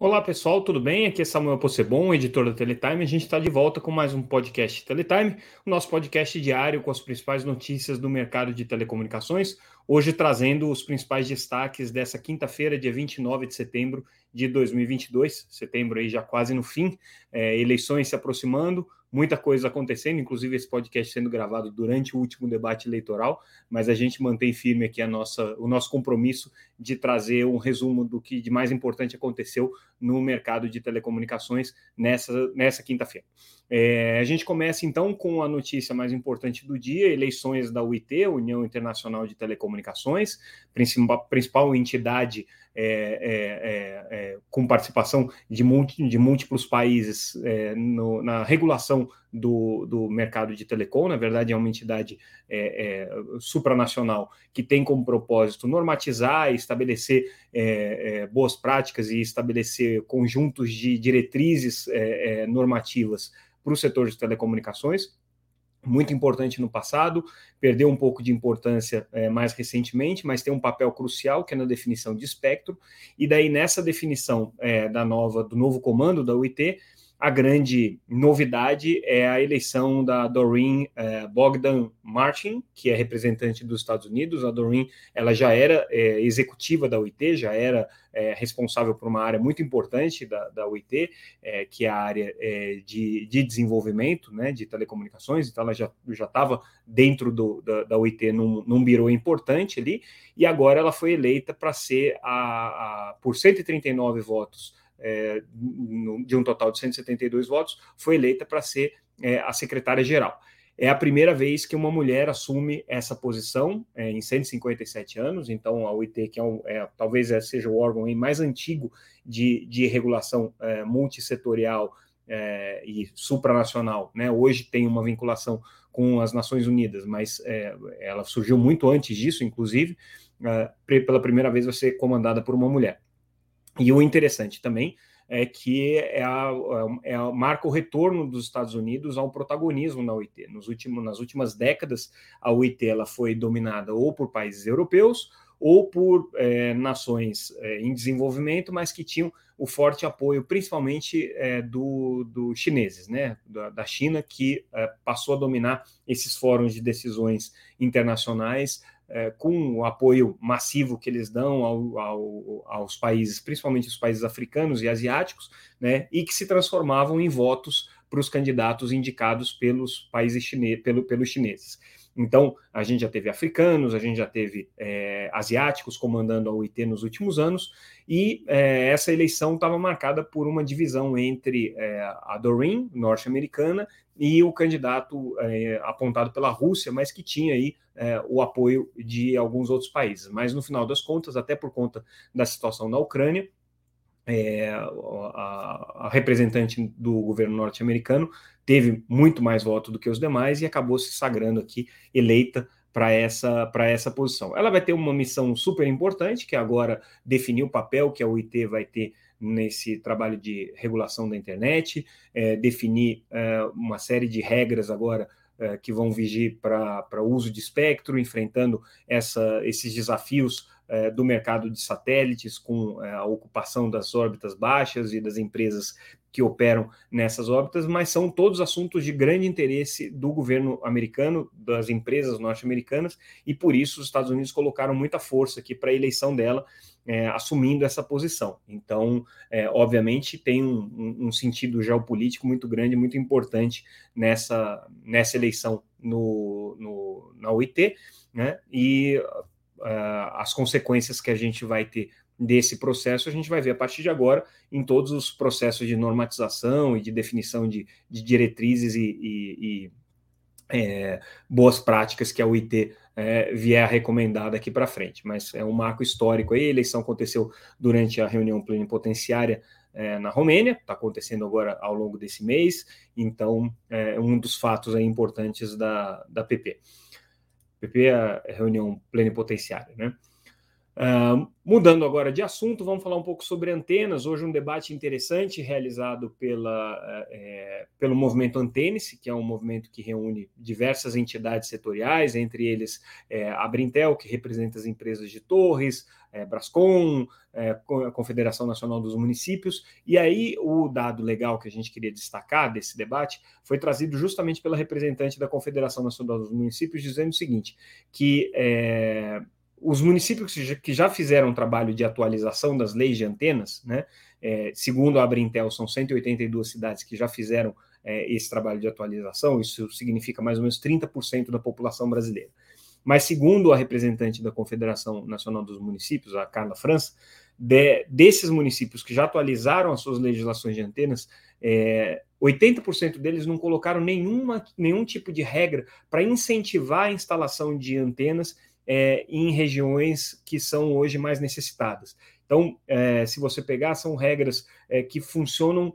Olá pessoal, tudo bem? Aqui é Samuel Possebon, editor da Teletime. A gente está de volta com mais um podcast Teletime, o nosso podcast diário com as principais notícias do mercado de telecomunicações. Hoje trazendo os principais destaques dessa quinta-feira, dia 29 de setembro de 2022. Setembro aí já quase no fim, é, eleições se aproximando, muita coisa acontecendo, inclusive esse podcast sendo gravado durante o último debate eleitoral, mas a gente mantém firme aqui a nossa, o nosso compromisso de trazer um resumo do que de mais importante aconteceu no mercado de telecomunicações nessa, nessa quinta-feira. É, a gente começa então com a notícia mais importante do dia: eleições da UIT, União Internacional de Telecomunicações, principal, principal entidade é, é, é, com participação de, de múltiplos países é, no, na regulação do, do, mercado de telecom. Na verdade, é uma entidade é, supranacional que tem como propósito normatizar estabelecer boas práticas e estabelecer conjuntos de diretrizes normativas para o setor de telecomunicações muito importante no passado, perdeu um pouco de importância é, mais recentemente, mas tem um papel crucial que é na definição de espectro. E daí nessa definição é, da nova do novo comando da UIT, a grande novidade é a eleição da Doreen eh, Bogdan Martin, que é representante dos Estados Unidos. A Doreen ela já era eh, executiva da UIT, já era eh, responsável por uma área muito importante da, da UIT, que é a área de, de, desenvolvimento né, de telecomunicações. Então, ela já estava dentro do, da, da, UIT num, num birô importante ali, e agora ela foi eleita para ser, a, a, por 139 votos é, de um total de 172 votos, foi eleita para ser é, a secretária-geral. É a primeira vez que uma mulher assume essa posição é, em 157 anos, então a OIT, que é, um, é talvez seja o órgão mais antigo de, de regulação é, multissetorial é, e supranacional, né? hoje tem uma vinculação com as Nações Unidas, mas é, ela surgiu muito antes disso, inclusive, pela primeira vez vai ser comandada por uma mulher. E o interessante também é que é a, é a, marca o retorno dos Estados Unidos ao protagonismo na OIT. Nos últimos, nas últimas décadas, a OIT ela foi dominada ou por países europeus ou por é, nações é, em desenvolvimento, mas que tinham o forte apoio, principalmente é, do, do chineses, né, da, da China, que é, passou a dominar esses fóruns de decisões internacionais é, com o apoio massivo que eles dão ao, ao, aos países, principalmente os países africanos e asiáticos, né, e que se transformavam em votos para os candidatos indicados pelos países chineses, pelo, pelos chineses. Então, a gente já teve africanos, a gente já teve é, asiáticos comandando a OIT nos últimos anos, e é, essa eleição estava marcada por uma divisão entre é, a Doreen, norte-americana, e o candidato é, apontado pela Rússia, mas que tinha aí é, o apoio de alguns outros países. Mas no final das contas, até por conta da situação na Ucrânia, é, a, a, representante do governo norte-americano teve muito mais voto do que os demais e acabou se sagrando aqui eleita para essa, para essa posição. Ela vai ter uma missão super importante, que é agora definir o papel que a UIT vai ter nesse trabalho de regulação da internet, é, definir é, uma série de regras agora é, que vão vigir para o uso de espectro, enfrentando essa, esses desafios é, do mercado de satélites, com é, a ocupação das órbitas baixas e das empresas que operam nessas órbitas, mas são todos assuntos de grande interesse do governo americano, das empresas norte-americanas, e por isso os Estados Unidos colocaram muita força aqui para a eleição dela, é, assumindo essa posição. Então, é, obviamente, tem um, um, sentido geopolítico muito grande, muito importante nessa, nessa eleição no, no na OIT, né? E uh, as consequências que a gente vai ter desse processo, a gente vai ver a partir de agora em todos os processos de normatização e de definição de, de diretrizes e, e, e é, boas práticas que a UIT é, vier a recomendar daqui para frente. Mas é um marco histórico aí, a eleição aconteceu durante a reunião plenipotenciária é, na Romênia, está acontecendo agora ao longo desse mês, então é um dos fatos aí importantes da, da PP. PP é reunião plenipotenciária, né? Uh, mudando agora de assunto, vamos falar um pouco sobre antenas. Hoje, um debate interessante realizado pela, é, pelo movimento Antênice, que é um movimento que reúne diversas entidades setoriais, entre eles é, a Brintel, que representa as empresas de torres, é, Brascom, a Confederação Nacional dos Municípios. E aí, o dado legal que a gente queria destacar desse debate foi trazido justamente pela representante da Confederação Nacional dos Municípios, dizendo o seguinte: que os municípios que já fizeram trabalho de atualização das leis de antenas, né, é, segundo a Abrintel, são 182 cidades que já fizeram é, esse trabalho de atualização, isso significa mais ou menos 30% da população brasileira. Mas, segundo a representante da Confederação Nacional dos Municípios, a Carla França, de, desses municípios que já atualizaram as suas legislações de antenas, é, 80% deles não colocaram nenhuma, nenhum tipo de regra para incentivar a instalação de antenas é, em regiões que são hoje mais necessitadas. Então, é, se você pegar, são regras é, que funcionam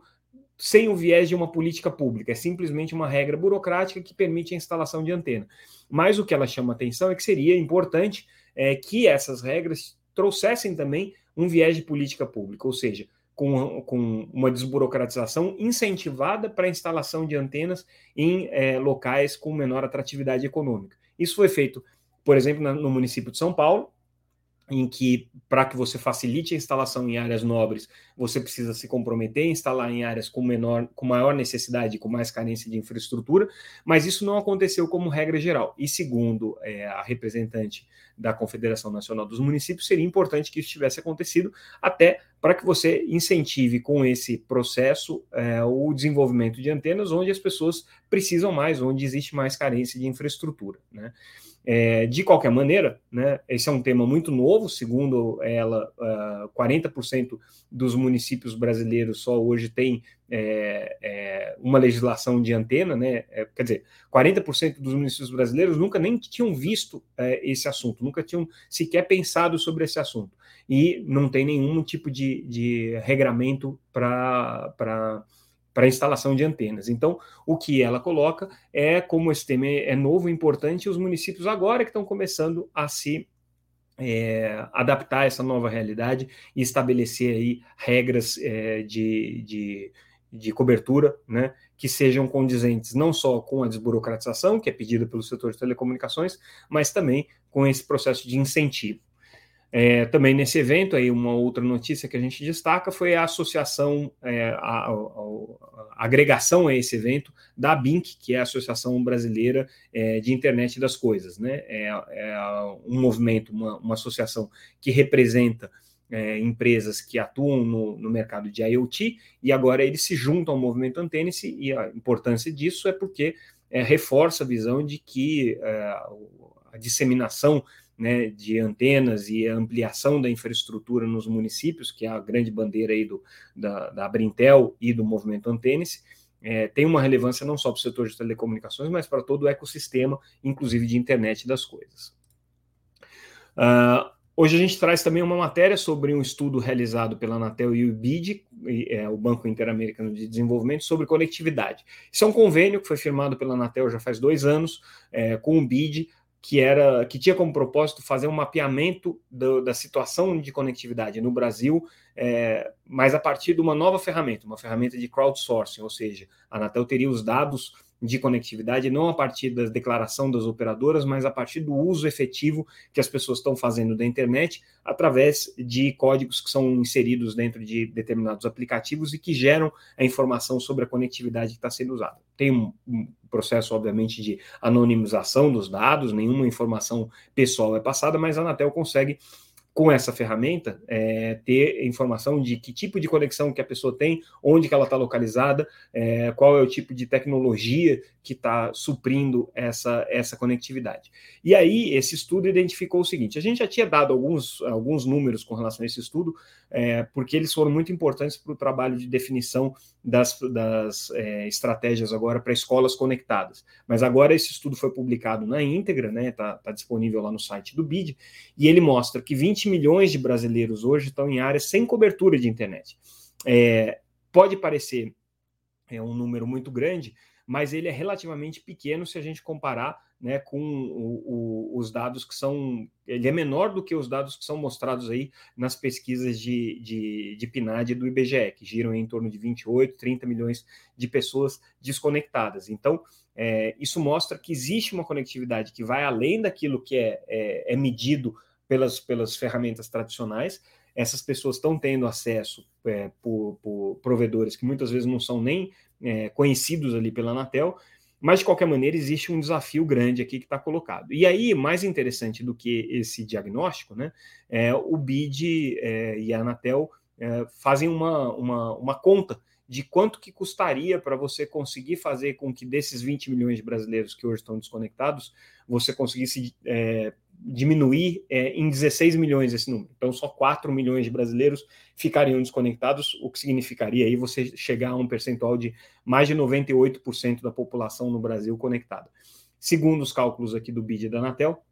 sem o viés de uma política pública, é simplesmente uma regra burocrática que permite a instalação de antena. Mas o que ela chama atenção é que seria importante é, que essas regras trouxessem também um viés de política pública, ou seja, com, com uma desburocratização incentivada para a instalação de antenas em é, locais com menor atratividade econômica. Isso foi feito por exemplo, no município de São Paulo, em que, para que você facilite a instalação em áreas nobres, você precisa se comprometer a instalar em áreas com, menor, com maior necessidade, com mais carência de infraestrutura, mas isso não aconteceu como regra geral. E segundo é, a representante da Confederação Nacional dos Municípios, seria importante que isso tivesse acontecido, até para que você incentive com esse processo é, o desenvolvimento de antenas onde as pessoas precisam mais, onde existe mais carência de infraestrutura. Né? É, de qualquer maneira, né, esse é um tema muito novo, segundo ela, uh, ah, 40% dos municípios brasileiros só hoje tem é, é, uma legislação de antena, né, é, quer dizer, 40% dos municípios brasileiros nunca nem tinham visto é, esse assunto, nunca tinham sequer pensado sobre esse assunto, e não tem nenhum tipo de, de regramento para para instalação de antenas. Então, o que ela coloca é como esse tema é novo, importante, os municípios agora que estão começando a se é, adaptar a essa nova realidade e estabelecer aí regras é, de, de, de, cobertura, né, que sejam condizentes não só com a desburocratização, que é pedida pelo setor de telecomunicações, mas também com esse processo de incentivo. É, também nesse evento, aí uma outra notícia que a gente destaca foi a associação, é, a, a, a, agregação a esse evento da BINC, que é a Associação Brasileira é, de Internet das Coisas. Né? É, é um movimento, uma, uma, associação que representa é, empresas que atuam no, no, mercado de IoT, e agora eles se juntam ao movimento Antênice, e a importância disso é porque é, reforça a visão de que a disseminação né, de antenas e ampliação da infraestrutura nos municípios, que é a grande bandeira aí do, da, da Brintel e do movimento Antênice, é, tem uma relevância não só para o setor de telecomunicações, mas para todo o ecossistema, inclusive de internet das coisas. Uh, hoje a gente traz também uma matéria sobre um estudo realizado pela Anatel e o BID, é, o Banco Interamericano de Desenvolvimento, sobre conectividade. Isso é um convênio que foi firmado pela Anatel já faz dois anos, é, com o BID, que era que tinha como propósito fazer um mapeamento do, da situação de conectividade no Brasil, é, mas a partir de uma nova ferramenta, uma ferramenta de crowdsourcing, ou seja, a Anatel teria os dados de conectividade não a partir da declaração das operadoras, mas a partir do uso efetivo que as pessoas estão fazendo da internet através de códigos que são inseridos dentro de determinados aplicativos e que geram a informação sobre a conectividade que está sendo usada. Tem um, um processo, obviamente, de anonimização dos dados, nenhuma informação pessoal é passada, mas a Anatel consegue com essa ferramenta, é, ter informação de que tipo de conexão que a pessoa tem, onde que ela está localizada, é, qual é o tipo de tecnologia que está suprindo essa, essa conectividade. E aí, esse estudo identificou o seguinte: a gente já tinha dado alguns, alguns números com relação a esse estudo, é, porque eles foram muito importantes para o trabalho de definição das, das é, estratégias agora para escolas conectadas. Mas agora esse estudo foi publicado na íntegra, né? Está tá disponível lá no site do BID, e ele mostra que 20 milhões de brasileiros hoje estão em áreas sem cobertura de internet. É, pode parecer é um número muito grande, mas ele é relativamente pequeno se a gente comparar né, com o, o, os dados que são. Ele é menor do que os dados que são mostrados aí nas pesquisas de, de, de PNAD do IBGE, que giram em torno de 28, 30 milhões de pessoas desconectadas. Então, é, isso mostra que existe uma conectividade que vai além daquilo que é, é, é medido pelas, pelas ferramentas tradicionais. Essas pessoas estão tendo acesso é, por, por, provedores que muitas vezes não são nem é, conhecidos ali pela Anatel, mas de qualquer maneira existe um desafio grande aqui que está colocado. E aí, mais interessante do que esse diagnóstico, né, é, o BID é, e a Anatel é, fazem uma, uma, uma conta de quanto que custaria para você conseguir fazer com que desses 20 milhões de brasileiros que hoje estão desconectados, você conseguisse é, diminuir é, em 16 milhões esse número. Então, só 4 milhões de brasileiros ficariam desconectados, o que significaria aí você chegar a um percentual de mais de 98% da população no Brasil conectada. Segundo os cálculos aqui do BID da Anatel,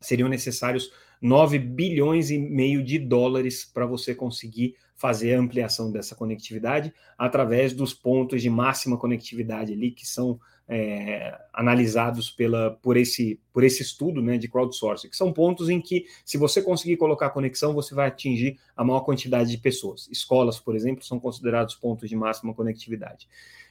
seriam necessários 9 bilhões e meio de dólares para você conseguir fazer a ampliação dessa conectividade através dos pontos de máxima conectividade ali que são é, analisados pela, por, esse, por esse estudo né, de crowdsourcing, que são pontos em que, se você conseguir colocar conexão, você vai atingir a maior quantidade de pessoas. Escolas, por exemplo, são considerados pontos de máxima conectividade.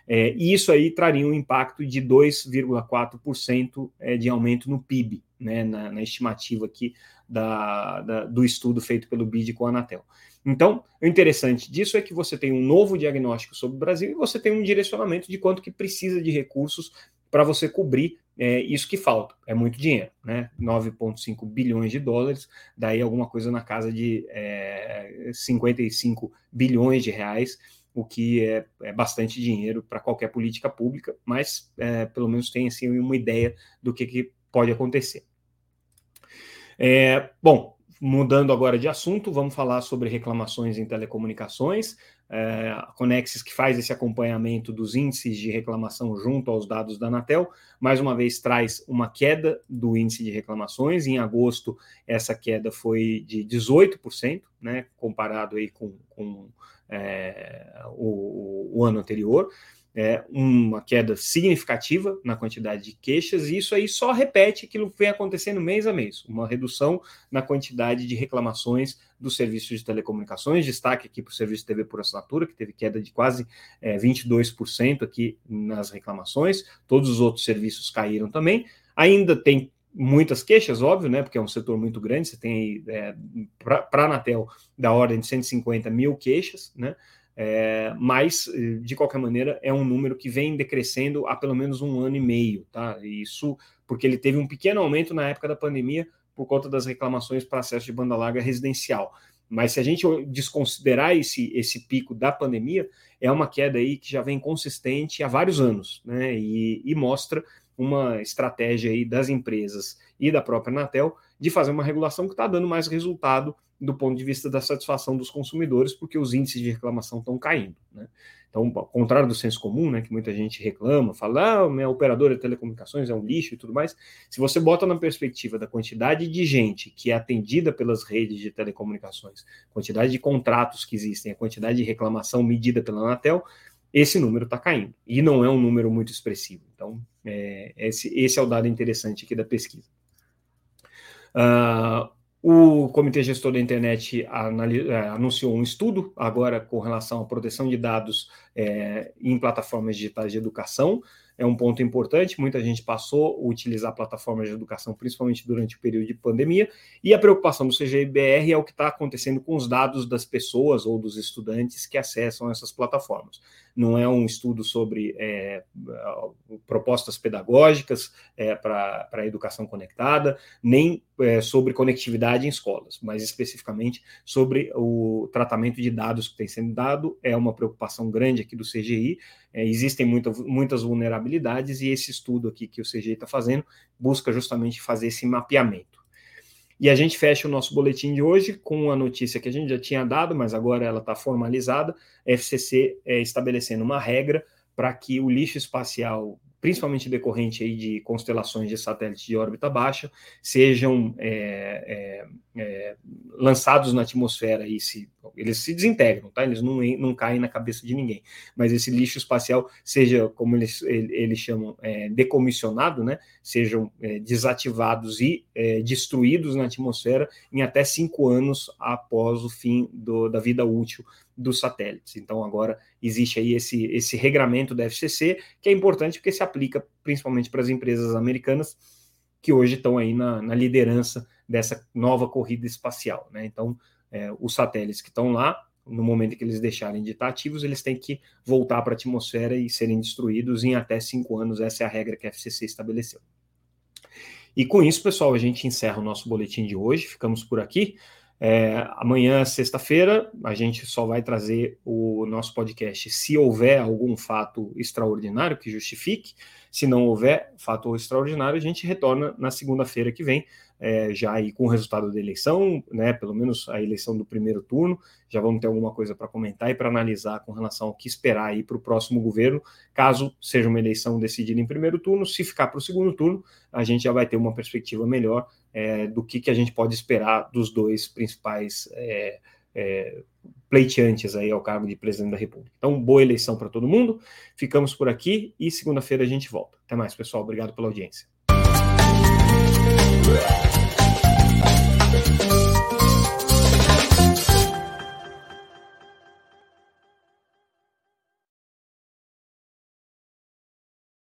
É, e isso aí traria um impacto de 2,4% é, de aumento no PIB, né, na, na estimativa aqui da, da, do estudo feito pelo BID com a Anatel. Então, o interessante disso é que você tem um novo diagnóstico sobre o Brasil e você tem um direcionamento de quanto que precisa de recursos para você cobrir é, isso que falta. É muito dinheiro, né? 9,5 bilhões de dólares, daí alguma coisa na casa de é, 55 bilhões de reais, o que é, é bastante dinheiro para qualquer política pública, mas é, pelo menos tem assim, uma ideia do que, que pode acontecer. É, bom, Mudando agora de assunto, vamos falar sobre reclamações em telecomunicações. É, a Conexis, que faz esse acompanhamento dos índices de reclamação junto aos dados da Anatel, mais uma vez traz uma queda do índice de reclamações. Em agosto, essa queda foi de 18%, né, comparado aí com, com é, o, o ano anterior é, uma queda significativa na quantidade de queixas, e isso aí só repete aquilo que vem acontecendo mês a mês, uma redução na quantidade de reclamações dos serviços de telecomunicações, destaque aqui para o serviço de TV por assinatura, que teve queda de quase é, 22% aqui nas reclamações, todos os outros serviços caíram também, ainda tem muitas queixas, óbvio, né? Porque é um setor muito grande. Você tem é, para a Anatel da ordem de 150 mil queixas, né? É, mas, de qualquer maneira, é um número que vem decrescendo há pelo menos um ano e meio, tá? Isso porque ele teve um pequeno aumento na época da pandemia por conta das reclamações para acesso de banda larga residencial. Mas se a gente desconsiderar esse, esse pico da pandemia, é uma queda aí que já vem consistente há vários anos, né? E, e mostra uma estratégia aí das empresas e da própria Anatel de fazer uma regulação que está dando mais resultado do ponto de vista da satisfação dos consumidores, porque os índices de reclamação estão caindo. Né? Então, ao contrário do senso comum, né, que muita gente reclama, fala, ah, minha operadora de telecomunicações é um lixo e tudo mais, se você bota na perspectiva da quantidade de gente que é atendida pelas redes de telecomunicações, quantidade de contratos que existem, a quantidade de reclamação medida pela Anatel, esse número está caindo. E não é um número muito expressivo. Então, é, esse, esse é o dado interessante aqui da pesquisa. Uh, o Comitê Gestor da Internet é, anunciou um estudo agora com relação à proteção de dados é, em plataformas digitais de educação. É um ponto importante. Muita gente passou a utilizar plataformas de educação, principalmente durante o período de pandemia. E a preocupação do CGIBR é o que está acontecendo com os dados das pessoas ou dos estudantes que acessam essas plataformas não é um estudo sobre é, propostas pedagógicas é, para a educação conectada, nem é, sobre conectividade em escolas, mas especificamente sobre o tratamento de dados que tem sendo dado. É uma preocupação grande aqui do CGI. É, existem muita, muitas vulnerabilidades e esse estudo aqui que o CGI está fazendo busca justamente fazer esse mapeamento. E a gente fecha o nosso boletim de hoje com a notícia que a gente já tinha dado, mas agora ela está formalizada: FCC é, estabelecendo uma regra para que o lixo espacial principalmente decorrente aí de constelações de satélites de órbita baixa, sejam é, é, é, lançados na atmosfera e se, eles se desintegram, tá? Eles não, não caem na cabeça de ninguém. Mas esse lixo espacial seja, como eles, eles chamam, é, decomissionado, né? Sejam é, desativados e destruídos na atmosfera em até cinco anos após o fim do, da vida útil dos satélites. Então, agora existe aí esse, esse regramento da FCC, que é importante porque se aplica principalmente para as empresas americanas que hoje estão aí na, na liderança dessa nova corrida espacial. Né? Então, é, os satélites que estão lá, no momento que eles deixarem de estar ativos, eles têm que voltar para a atmosfera e serem destruídos em até cinco anos. Essa é a regra que a FCC estabeleceu. E com isso, pessoal, a gente encerra o nosso boletim de hoje. Ficamos por aqui. É, amanhã, sexta-feira, a gente só vai trazer o nosso podcast se houver algum fato extraordinário que justifique. Se não houver fato extraordinário, a gente retorna na segunda-feira que vem é, já aí com o resultado da eleição, né, pelo menos a eleição do primeiro turno, já vamos ter alguma coisa para comentar e para analisar com relação ao que esperar aí para o próximo governo, caso seja uma eleição decidida em primeiro turno, se ficar para o segundo turno, a gente já vai ter uma perspectiva melhor é, do que, que a gente pode esperar dos dois principais é, é, pleiteantes aí ao cargo de presidente da República. Então, boa eleição para todo mundo. Ficamos por aqui e segunda-feira a gente volta. Até mais, pessoal. Obrigado pela audiência.